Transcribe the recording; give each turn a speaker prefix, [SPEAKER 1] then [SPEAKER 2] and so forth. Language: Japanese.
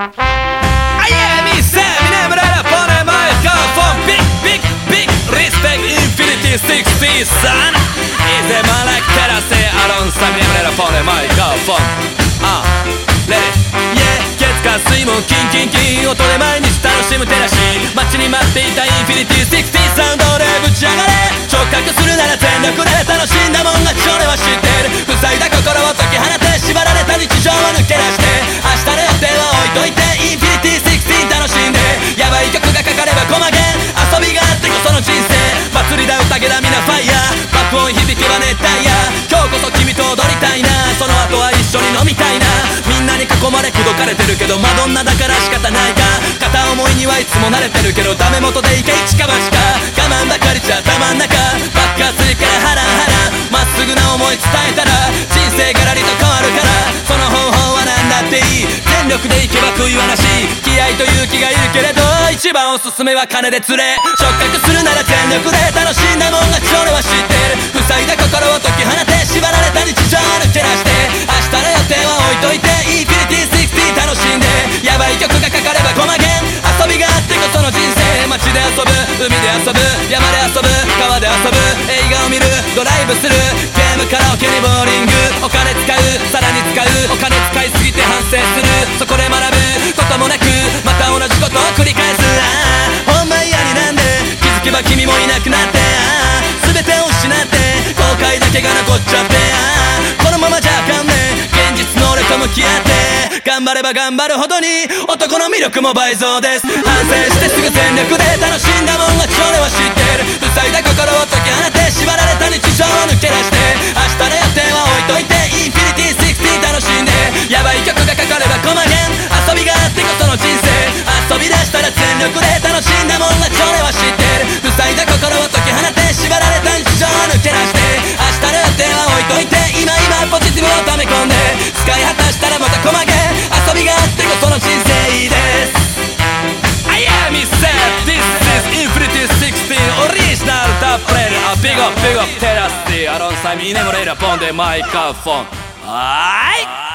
[SPEAKER 1] Aie mi se minimrera på en mikrofon Big, big, big respect infinity 60 sun Inte malak terase aronsa minimrera på en mikrofon Ah, let it Yeah 月火水木キンキンキン音で毎日楽しむ照らし街に待っていたインフィニティりだ宴だ皆ファイヤー。爆音響けば熱帯夜。今日こそ君と踊りたいな。その後は一緒に飲みたいな。みんなに囲まれ口説かれてるけどマドンナだから仕方ないか片思いにはいつも慣れてるけどダメ元でいけ一か八か。我慢ばかりじゃたまんなか。爆発するからハラハラ。まっすぐな思い伝えたら人生がらりと変わるから。その方法は何だっていい。全力でいけば悔いはなし気合と勇気がいるけれど。番おすすめは金で釣れ。触覚するなら全力で楽しんだもん勝ち俺は知ってる。塞いだ心を解き放て縛られた日常を抜け出して。明日の予定は置いといてインフィニティ60楽しんで。ヤバい曲がかかればコマゲン遊びがあってこその人生。街で遊ぶ海で遊ぶ山で遊ぶ川で遊ぶ映画を見るドライブするゲームカラオケにボーリングお金使うさらなくなってああ全てを失って後悔だけが残っちゃってああこのままじゃあかんね。現実の俺と向き合って頑張れば頑張るほどに男の魅力も倍増です。反省してすぐ全力で楽しんだもんが Aron Simon e Moreira, pão de microfone. Ai!